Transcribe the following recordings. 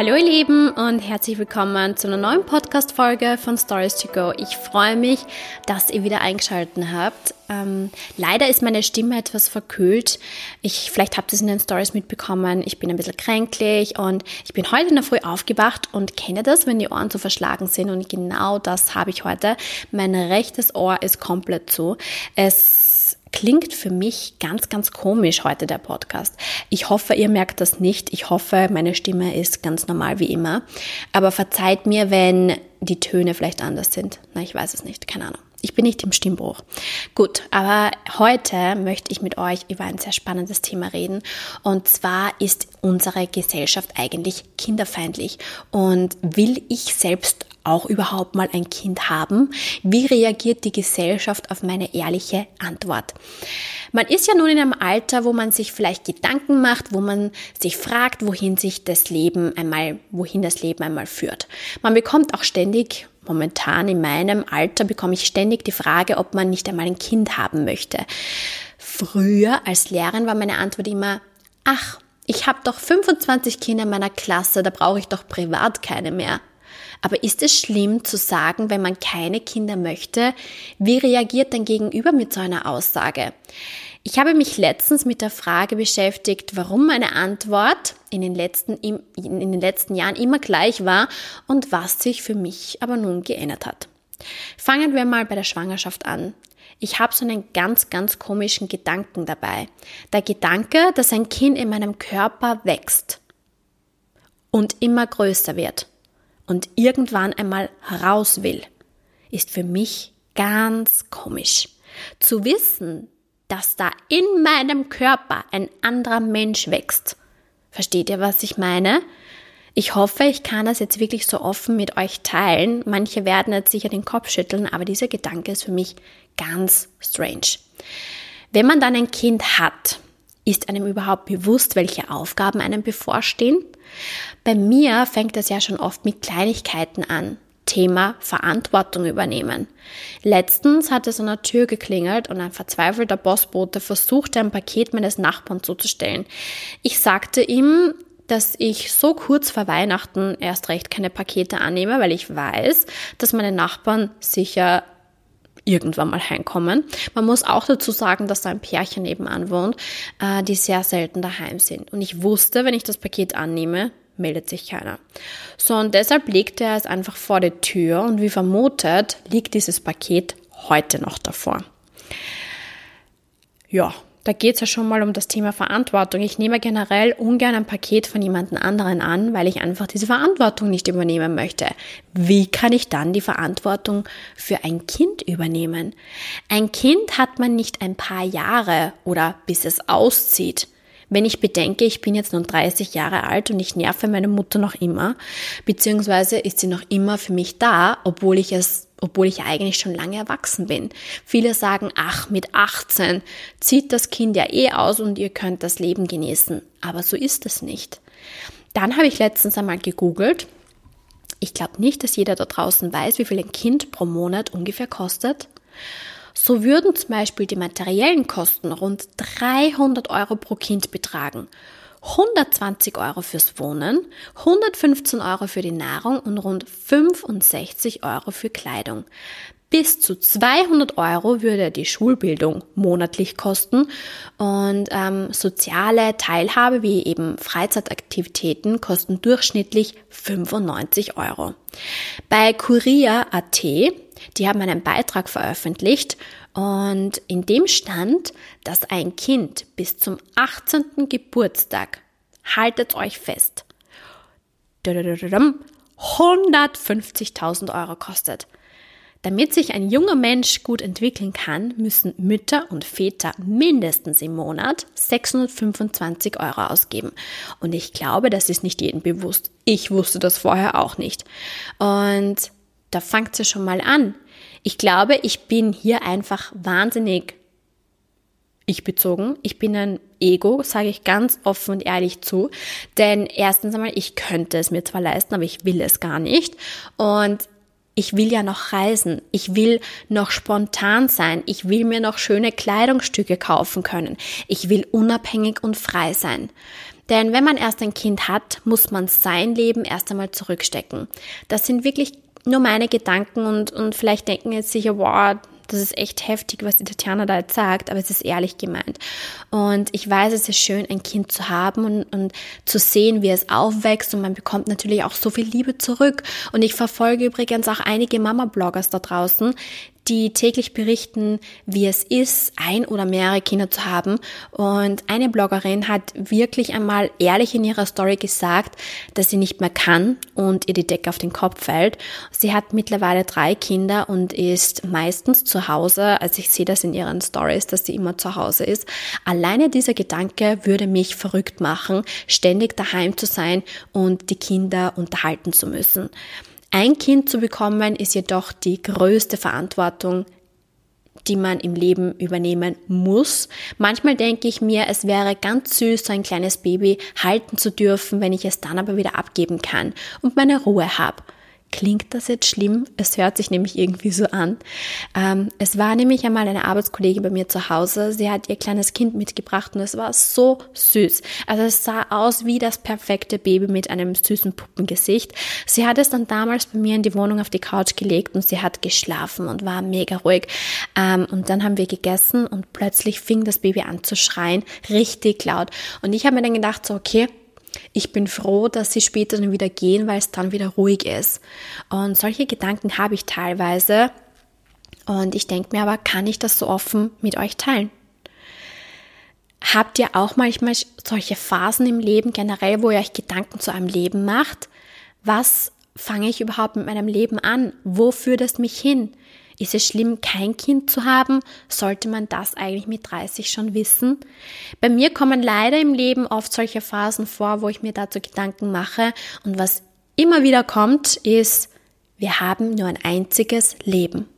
Hallo ihr Lieben und herzlich willkommen zu einer neuen Podcast-Folge von Stories to Go. Ich freue mich, dass ihr wieder eingeschaltet habt. Ähm, leider ist meine Stimme etwas verkühlt. Ich, vielleicht habt ihr es in den Stories mitbekommen. Ich bin ein bisschen kränklich und ich bin heute in der Früh aufgewacht und kenne das, wenn die Ohren zu verschlagen sind und genau das habe ich heute. Mein rechtes Ohr ist komplett zu. Es klingt für mich ganz, ganz komisch heute der Podcast. Ich hoffe, ihr merkt das nicht. Ich hoffe, meine Stimme ist ganz normal wie immer. Aber verzeiht mir, wenn die Töne vielleicht anders sind. Na, ich weiß es nicht. Keine Ahnung. Ich bin nicht im Stimmbruch. Gut, aber heute möchte ich mit euch über ein sehr spannendes Thema reden. Und zwar ist unsere Gesellschaft eigentlich kinderfeindlich und will ich selbst auch überhaupt mal ein Kind haben? Wie reagiert die Gesellschaft auf meine ehrliche Antwort? Man ist ja nun in einem Alter, wo man sich vielleicht Gedanken macht, wo man sich fragt, wohin sich das Leben einmal, wohin das Leben einmal führt. Man bekommt auch ständig momentan in meinem Alter bekomme ich ständig die Frage, ob man nicht einmal ein Kind haben möchte. Früher als Lehrerin war meine Antwort immer, ach, ich habe doch 25 Kinder in meiner Klasse, da brauche ich doch privat keine mehr. Aber ist es schlimm zu sagen, wenn man keine Kinder möchte? Wie reagiert dein Gegenüber mit so einer Aussage? Ich habe mich letztens mit der Frage beschäftigt, warum meine Antwort in den letzten, in den letzten Jahren immer gleich war und was sich für mich aber nun geändert hat. Fangen wir mal bei der Schwangerschaft an. Ich habe so einen ganz, ganz komischen Gedanken dabei. Der Gedanke, dass ein Kind in meinem Körper wächst und immer größer wird und irgendwann einmal raus will, ist für mich ganz komisch. Zu wissen, dass da in meinem Körper ein anderer Mensch wächst. Versteht ihr, was ich meine? Ich hoffe, ich kann das jetzt wirklich so offen mit euch teilen. Manche werden jetzt sicher den Kopf schütteln, aber dieser Gedanke ist für mich ganz strange. Wenn man dann ein Kind hat, ist einem überhaupt bewusst, welche Aufgaben einem bevorstehen? Bei mir fängt das ja schon oft mit Kleinigkeiten an. Thema Verantwortung übernehmen. Letztens hat es an der Tür geklingelt und ein verzweifelter Postbote versuchte, ein Paket meines Nachbarn zuzustellen. Ich sagte ihm, dass ich so kurz vor Weihnachten erst recht keine Pakete annehme, weil ich weiß, dass meine Nachbarn sicher irgendwann mal heimkommen. Man muss auch dazu sagen, dass da ein Pärchen nebenan wohnt, äh, die sehr selten daheim sind. Und ich wusste, wenn ich das Paket annehme, meldet sich keiner. So, und deshalb legte er es einfach vor die Tür und wie vermutet liegt dieses Paket heute noch davor. Ja, da geht es ja schon mal um das Thema Verantwortung. Ich nehme generell ungern ein Paket von jemand anderen an, weil ich einfach diese Verantwortung nicht übernehmen möchte. Wie kann ich dann die Verantwortung für ein Kind übernehmen? Ein Kind hat man nicht ein paar Jahre oder bis es auszieht. Wenn ich bedenke, ich bin jetzt nun 30 Jahre alt und ich nerve meine Mutter noch immer, beziehungsweise ist sie noch immer für mich da, obwohl ich es obwohl ich eigentlich schon lange erwachsen bin. Viele sagen, ach, mit 18 zieht das Kind ja eh aus und ihr könnt das Leben genießen. Aber so ist es nicht. Dann habe ich letztens einmal gegoogelt. Ich glaube nicht, dass jeder da draußen weiß, wie viel ein Kind pro Monat ungefähr kostet. So würden zum Beispiel die materiellen Kosten rund 300 Euro pro Kind betragen. 120 Euro fürs Wohnen, 115 Euro für die Nahrung und rund 65 Euro für Kleidung. Bis zu 200 Euro würde die Schulbildung monatlich kosten und ähm, soziale Teilhabe wie eben Freizeitaktivitäten kosten durchschnittlich 95 Euro. Bei Kurier.at die haben einen Beitrag veröffentlicht und in dem stand, dass ein Kind bis zum 18. Geburtstag, haltet euch fest, 150.000 Euro kostet. Damit sich ein junger Mensch gut entwickeln kann, müssen Mütter und Väter mindestens im Monat 625 Euro ausgeben. Und ich glaube, das ist nicht jedem bewusst. Ich wusste das vorher auch nicht. Und da fängt es ja schon mal an. Ich glaube, ich bin hier einfach wahnsinnig ich bezogen. Ich bin ein Ego, sage ich ganz offen und ehrlich zu. Denn erstens einmal, ich könnte es mir zwar leisten, aber ich will es gar nicht. Und Ich will ja noch reisen. Ich will noch spontan sein. Ich will mir noch schöne Kleidungsstücke kaufen können. Ich will unabhängig und frei sein. Denn wenn man erst ein Kind hat, muss man sein Leben erst einmal zurückstecken. Das sind wirklich nur meine Gedanken und, und vielleicht denken jetzt sicher, wow, das ist echt heftig, was die Tatjana da jetzt sagt, aber es ist ehrlich gemeint. Und ich weiß, es ist schön, ein Kind zu haben und, und zu sehen, wie es aufwächst und man bekommt natürlich auch so viel Liebe zurück. Und ich verfolge übrigens auch einige Mama-Bloggers da draußen, die täglich berichten, wie es ist, ein oder mehrere Kinder zu haben. Und eine Bloggerin hat wirklich einmal ehrlich in ihrer Story gesagt, dass sie nicht mehr kann und ihr die Decke auf den Kopf fällt. Sie hat mittlerweile drei Kinder und ist meistens zu Hause. Also ich sehe das in ihren Stories, dass sie immer zu Hause ist. Alleine dieser Gedanke würde mich verrückt machen, ständig daheim zu sein und die Kinder unterhalten zu müssen. Ein Kind zu bekommen ist jedoch die größte Verantwortung, die man im Leben übernehmen muss. Manchmal denke ich mir, es wäre ganz süß, so ein kleines Baby halten zu dürfen, wenn ich es dann aber wieder abgeben kann und meine Ruhe habe. Klingt das jetzt schlimm? Es hört sich nämlich irgendwie so an. Ähm, es war nämlich einmal eine Arbeitskollegin bei mir zu Hause. Sie hat ihr kleines Kind mitgebracht und es war so süß. Also es sah aus wie das perfekte Baby mit einem süßen Puppengesicht. Sie hat es dann damals bei mir in die Wohnung auf die Couch gelegt und sie hat geschlafen und war mega ruhig. Ähm, und dann haben wir gegessen und plötzlich fing das Baby an zu schreien, richtig laut. Und ich habe mir dann gedacht, so okay, ich bin froh, dass sie später dann wieder gehen, weil es dann wieder ruhig ist. Und solche Gedanken habe ich teilweise. Und ich denke mir aber, kann ich das so offen mit euch teilen? Habt ihr auch manchmal solche Phasen im Leben generell, wo ihr euch Gedanken zu einem Leben macht? Was fange ich überhaupt mit meinem Leben an? Wo führt es mich hin? Ist es schlimm, kein Kind zu haben? Sollte man das eigentlich mit 30 schon wissen? Bei mir kommen leider im Leben oft solche Phasen vor, wo ich mir dazu Gedanken mache. Und was immer wieder kommt, ist, wir haben nur ein einziges Leben.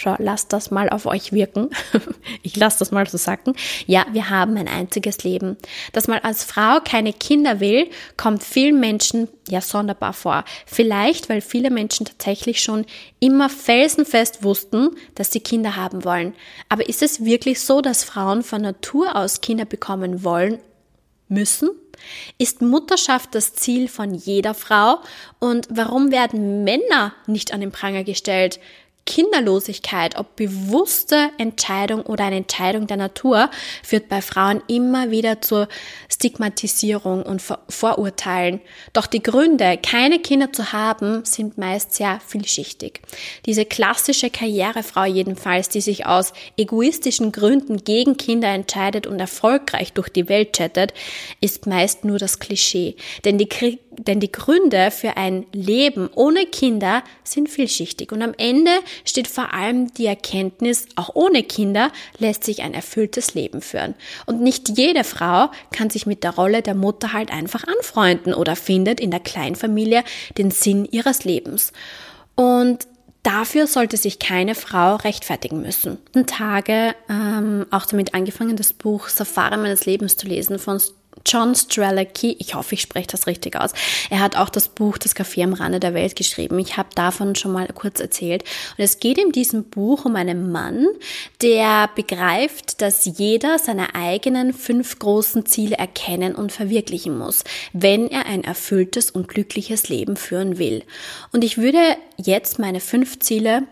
Schau, lasst das mal auf euch wirken. ich lasse das mal so sacken. Ja, wir haben ein einziges Leben. Dass man als Frau keine Kinder will, kommt vielen Menschen ja sonderbar vor. Vielleicht, weil viele Menschen tatsächlich schon immer felsenfest wussten, dass sie Kinder haben wollen. Aber ist es wirklich so, dass Frauen von Natur aus Kinder bekommen wollen müssen? Ist Mutterschaft das Ziel von jeder Frau? Und warum werden Männer nicht an den Pranger gestellt? Kinderlosigkeit, ob bewusste Entscheidung oder eine Entscheidung der Natur, führt bei Frauen immer wieder zur Stigmatisierung und Vorurteilen. Doch die Gründe, keine Kinder zu haben, sind meist sehr vielschichtig. Diese klassische Karrierefrau jedenfalls, die sich aus egoistischen Gründen gegen Kinder entscheidet und erfolgreich durch die Welt chattet, ist meist nur das Klischee. Denn die denn die Gründe für ein Leben ohne Kinder sind vielschichtig und am Ende steht vor allem die Erkenntnis, auch ohne Kinder lässt sich ein erfülltes Leben führen. Und nicht jede Frau kann sich mit der Rolle der Mutter halt einfach anfreunden oder findet in der Kleinfamilie den Sinn ihres Lebens. Und Dafür sollte sich keine Frau rechtfertigen müssen. Tage ähm, auch damit angefangen, das Buch Safari meines Lebens zu lesen von John Strelicky, ich hoffe, ich spreche das richtig aus. Er hat auch das Buch Das Café am Rande der Welt geschrieben. Ich habe davon schon mal kurz erzählt. Und es geht in diesem Buch um einen Mann, der begreift, dass jeder seine eigenen fünf großen Ziele erkennen und verwirklichen muss, wenn er ein erfülltes und glückliches Leben führen will. Und ich würde jetzt meine fünf Ziele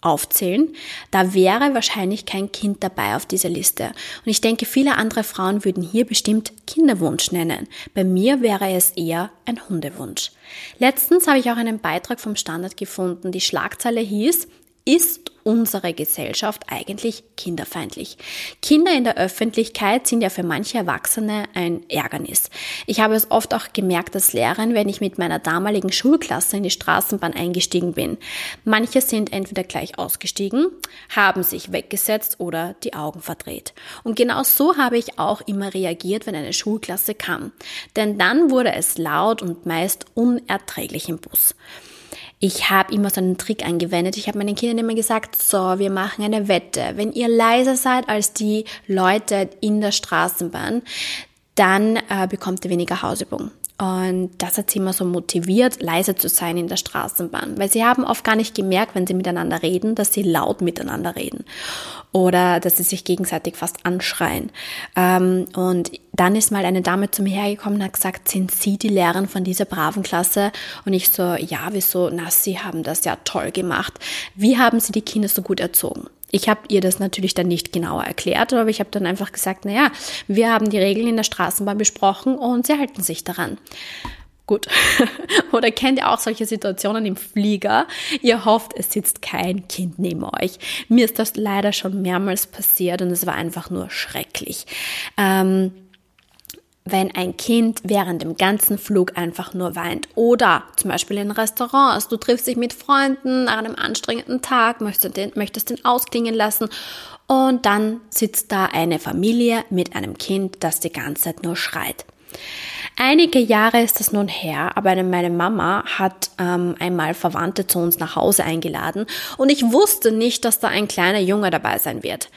aufzählen, da wäre wahrscheinlich kein Kind dabei auf dieser Liste. Und ich denke, viele andere Frauen würden hier bestimmt Kinderwunsch nennen. Bei mir wäre es eher ein Hundewunsch. Letztens habe ich auch einen Beitrag vom Standard gefunden. Die Schlagzeile hieß, ist unsere Gesellschaft eigentlich kinderfeindlich. Kinder in der Öffentlichkeit sind ja für manche Erwachsene ein Ärgernis. Ich habe es oft auch gemerkt als Lehrerin, wenn ich mit meiner damaligen Schulklasse in die Straßenbahn eingestiegen bin. Manche sind entweder gleich ausgestiegen, haben sich weggesetzt oder die Augen verdreht. Und genau so habe ich auch immer reagiert, wenn eine Schulklasse kam. Denn dann wurde es laut und meist unerträglich im Bus ich habe immer so einen Trick angewendet. Ich habe meinen Kindern immer gesagt, so, wir machen eine Wette. Wenn ihr leiser seid als die Leute in der Straßenbahn, dann äh, bekommt ihr weniger Hausübung. Und das hat sie immer so motiviert, leise zu sein in der Straßenbahn, weil sie haben oft gar nicht gemerkt, wenn sie miteinander reden, dass sie laut miteinander reden oder dass sie sich gegenseitig fast anschreien. Ähm, und dann ist mal eine Dame zu mir hergekommen und hat gesagt, sind Sie die Lehrerin von dieser braven Klasse? Und ich so, ja, wieso? Na, Sie haben das ja toll gemacht. Wie haben Sie die Kinder so gut erzogen? Ich habe ihr das natürlich dann nicht genauer erklärt, aber ich habe dann einfach gesagt, naja, wir haben die Regeln in der Straßenbahn besprochen und sie halten sich daran. Gut. Oder kennt ihr auch solche Situationen im Flieger? Ihr hofft, es sitzt kein Kind neben euch. Mir ist das leider schon mehrmals passiert und es war einfach nur schrecklich. Ähm, wenn ein Kind während dem ganzen Flug einfach nur weint. Oder zum Beispiel in Restaurants, du triffst dich mit Freunden nach einem anstrengenden Tag, möchtest den, möchtest den ausklingen lassen und dann sitzt da eine Familie mit einem Kind, das die ganze Zeit nur schreit. Einige Jahre ist das nun her, aber meine Mama hat ähm, einmal Verwandte zu uns nach Hause eingeladen und ich wusste nicht, dass da ein kleiner Junge dabei sein wird.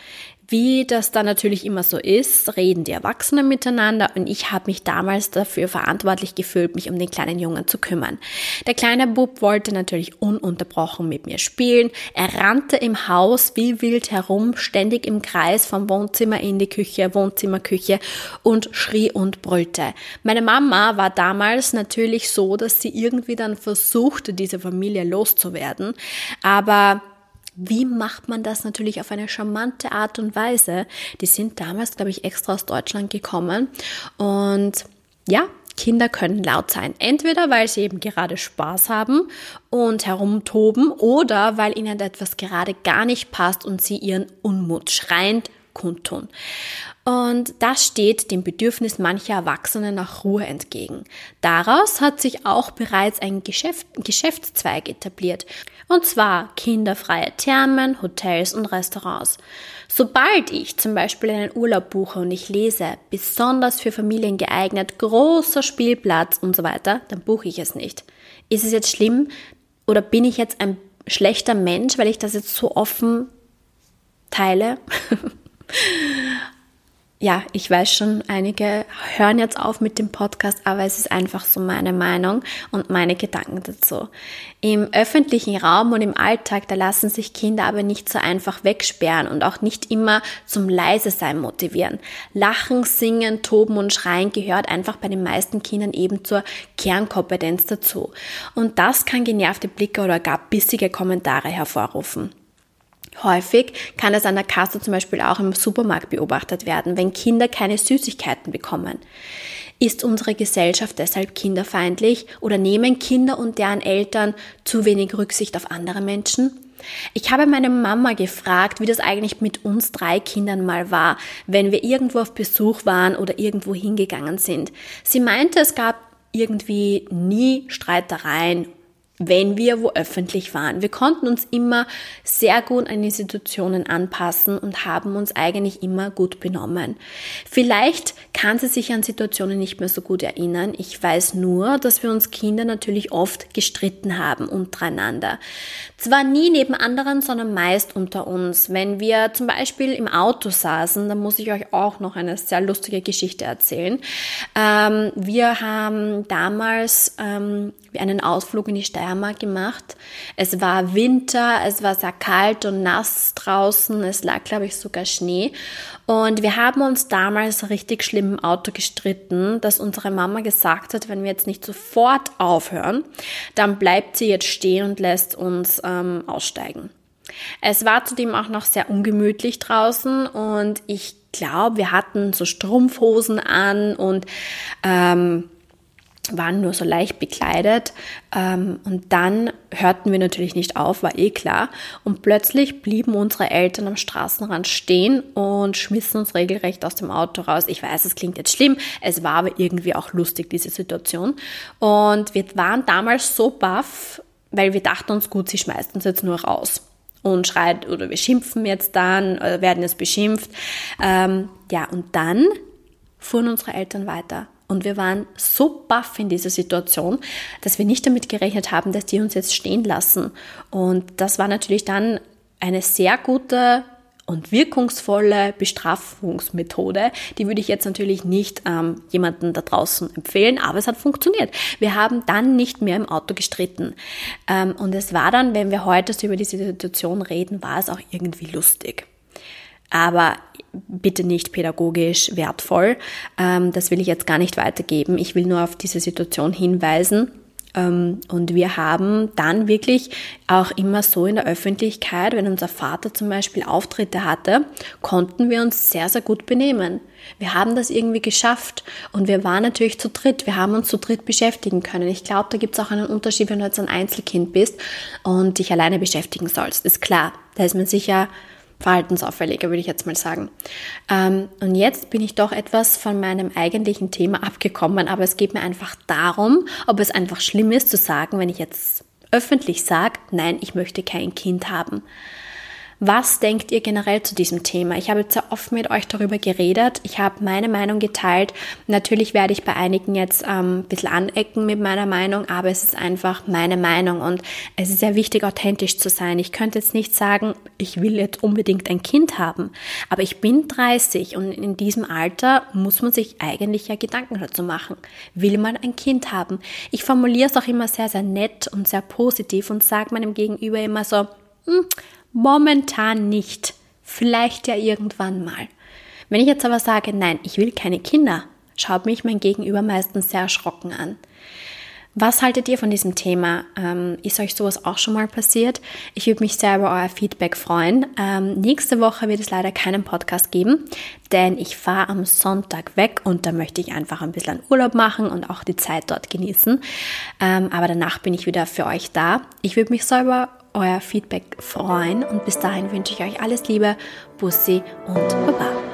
Wie das dann natürlich immer so ist, reden die Erwachsenen miteinander und ich habe mich damals dafür verantwortlich gefühlt, mich um den kleinen Jungen zu kümmern. Der kleine Bub wollte natürlich ununterbrochen mit mir spielen. Er rannte im Haus wie wild herum, ständig im Kreis vom Wohnzimmer in die Küche, Wohnzimmer, Küche und schrie und brüllte. Meine Mama war damals natürlich so, dass sie irgendwie dann versuchte, diese Familie loszuwerden, aber wie macht man das natürlich auf eine charmante Art und Weise? Die sind damals, glaube ich, extra aus Deutschland gekommen. Und ja, Kinder können laut sein. Entweder weil sie eben gerade Spaß haben und herumtoben oder weil ihnen etwas gerade gar nicht passt und sie ihren Unmut schreiend kundtun. Und das steht dem Bedürfnis mancher Erwachsenen nach Ruhe entgegen. Daraus hat sich auch bereits ein Geschäft, Geschäftszweig etabliert. Und zwar kinderfreie Thermen, Hotels und Restaurants. Sobald ich zum Beispiel einen Urlaub buche und ich lese, besonders für Familien geeignet, großer Spielplatz und so weiter, dann buche ich es nicht. Ist es jetzt schlimm oder bin ich jetzt ein schlechter Mensch, weil ich das jetzt so offen teile? ja, ich weiß schon, einige hören jetzt auf mit dem Podcast, aber es ist einfach so meine Meinung und meine Gedanken dazu. Im öffentlichen Raum und im Alltag, da lassen sich Kinder aber nicht so einfach wegsperren und auch nicht immer zum leise sein motivieren. Lachen, singen, toben und schreien gehört einfach bei den meisten Kindern eben zur Kernkompetenz dazu. Und das kann genervte Blicke oder gar bissige Kommentare hervorrufen. Häufig kann es an der Kasse zum Beispiel auch im Supermarkt beobachtet werden, wenn Kinder keine Süßigkeiten bekommen. Ist unsere Gesellschaft deshalb kinderfeindlich oder nehmen Kinder und deren Eltern zu wenig Rücksicht auf andere Menschen? Ich habe meine Mama gefragt, wie das eigentlich mit uns drei Kindern mal war, wenn wir irgendwo auf Besuch waren oder irgendwo hingegangen sind. Sie meinte, es gab irgendwie nie Streitereien wenn wir wo öffentlich waren. Wir konnten uns immer sehr gut an die Situationen anpassen und haben uns eigentlich immer gut benommen. Vielleicht kann sie sich an Situationen nicht mehr so gut erinnern. Ich weiß nur, dass wir uns Kinder natürlich oft gestritten haben untereinander. Zwar nie neben anderen, sondern meist unter uns. Wenn wir zum Beispiel im Auto saßen, dann muss ich euch auch noch eine sehr lustige Geschichte erzählen. Ähm, wir haben damals ähm, einen Ausflug in die Steiermark gemacht. Es war Winter, es war sehr kalt und nass draußen, es lag, glaube ich, sogar Schnee. Und wir haben uns damals richtig schlimm im Auto gestritten, dass unsere Mama gesagt hat, wenn wir jetzt nicht sofort aufhören, dann bleibt sie jetzt stehen und lässt uns ähm, aussteigen. Es war zudem auch noch sehr ungemütlich draußen und ich glaube, wir hatten so Strumpfhosen an und ähm, waren nur so leicht bekleidet ähm, und dann hörten wir natürlich nicht auf, war eh klar. Und plötzlich blieben unsere Eltern am Straßenrand stehen und schmissen uns regelrecht aus dem Auto raus. Ich weiß, es klingt jetzt schlimm, es war aber irgendwie auch lustig, diese Situation. Und wir waren damals so baff, weil wir dachten uns, gut, sie schmeißt uns jetzt nur raus und schreit oder wir schimpfen jetzt dann, werden jetzt beschimpft. Ähm, ja, und dann fuhren unsere Eltern weiter. Und wir waren so baff in dieser Situation, dass wir nicht damit gerechnet haben, dass die uns jetzt stehen lassen. Und das war natürlich dann eine sehr gute und wirkungsvolle Bestrafungsmethode. Die würde ich jetzt natürlich nicht ähm, jemanden da draußen empfehlen, aber es hat funktioniert. Wir haben dann nicht mehr im Auto gestritten. Ähm, und es war dann, wenn wir heute so über diese Situation reden, war es auch irgendwie lustig. Aber bitte nicht pädagogisch wertvoll. Ähm, das will ich jetzt gar nicht weitergeben. Ich will nur auf diese Situation hinweisen ähm, und wir haben dann wirklich auch immer so in der Öffentlichkeit, wenn unser Vater zum Beispiel Auftritte hatte, konnten wir uns sehr, sehr gut benehmen. Wir haben das irgendwie geschafft und wir waren natürlich zu dritt. Wir haben uns zu dritt beschäftigen können. Ich glaube, da gibt es auch einen Unterschied, wenn du jetzt ein Einzelkind bist und dich alleine beschäftigen sollst. Ist klar. Da ist man sicher verhaltensauffälliger, würde ich jetzt mal sagen. Ähm, und jetzt bin ich doch etwas von meinem eigentlichen Thema abgekommen, aber es geht mir einfach darum, ob es einfach schlimm ist zu sagen, wenn ich jetzt öffentlich sage, nein, ich möchte kein Kind haben. Was denkt ihr generell zu diesem Thema? Ich habe jetzt sehr oft mit euch darüber geredet. Ich habe meine Meinung geteilt. Natürlich werde ich bei einigen jetzt ähm, ein bisschen anecken mit meiner Meinung, aber es ist einfach meine Meinung und es ist sehr wichtig, authentisch zu sein. Ich könnte jetzt nicht sagen, ich will jetzt unbedingt ein Kind haben, aber ich bin 30 und in diesem Alter muss man sich eigentlich ja Gedanken dazu machen. Will man ein Kind haben? Ich formuliere es auch immer sehr, sehr nett und sehr positiv und sage meinem Gegenüber immer so, hm, Momentan nicht. Vielleicht ja irgendwann mal. Wenn ich jetzt aber sage, nein, ich will keine Kinder, schaut mich mein Gegenüber meistens sehr erschrocken an. Was haltet ihr von diesem Thema? Ähm, ist euch sowas auch schon mal passiert? Ich würde mich sehr über euer Feedback freuen. Ähm, nächste Woche wird es leider keinen Podcast geben, denn ich fahre am Sonntag weg und da möchte ich einfach ein bisschen Urlaub machen und auch die Zeit dort genießen. Ähm, aber danach bin ich wieder für euch da. Ich würde mich so über euer Feedback freuen und bis dahin wünsche ich euch alles Liebe, Bussi und Baba.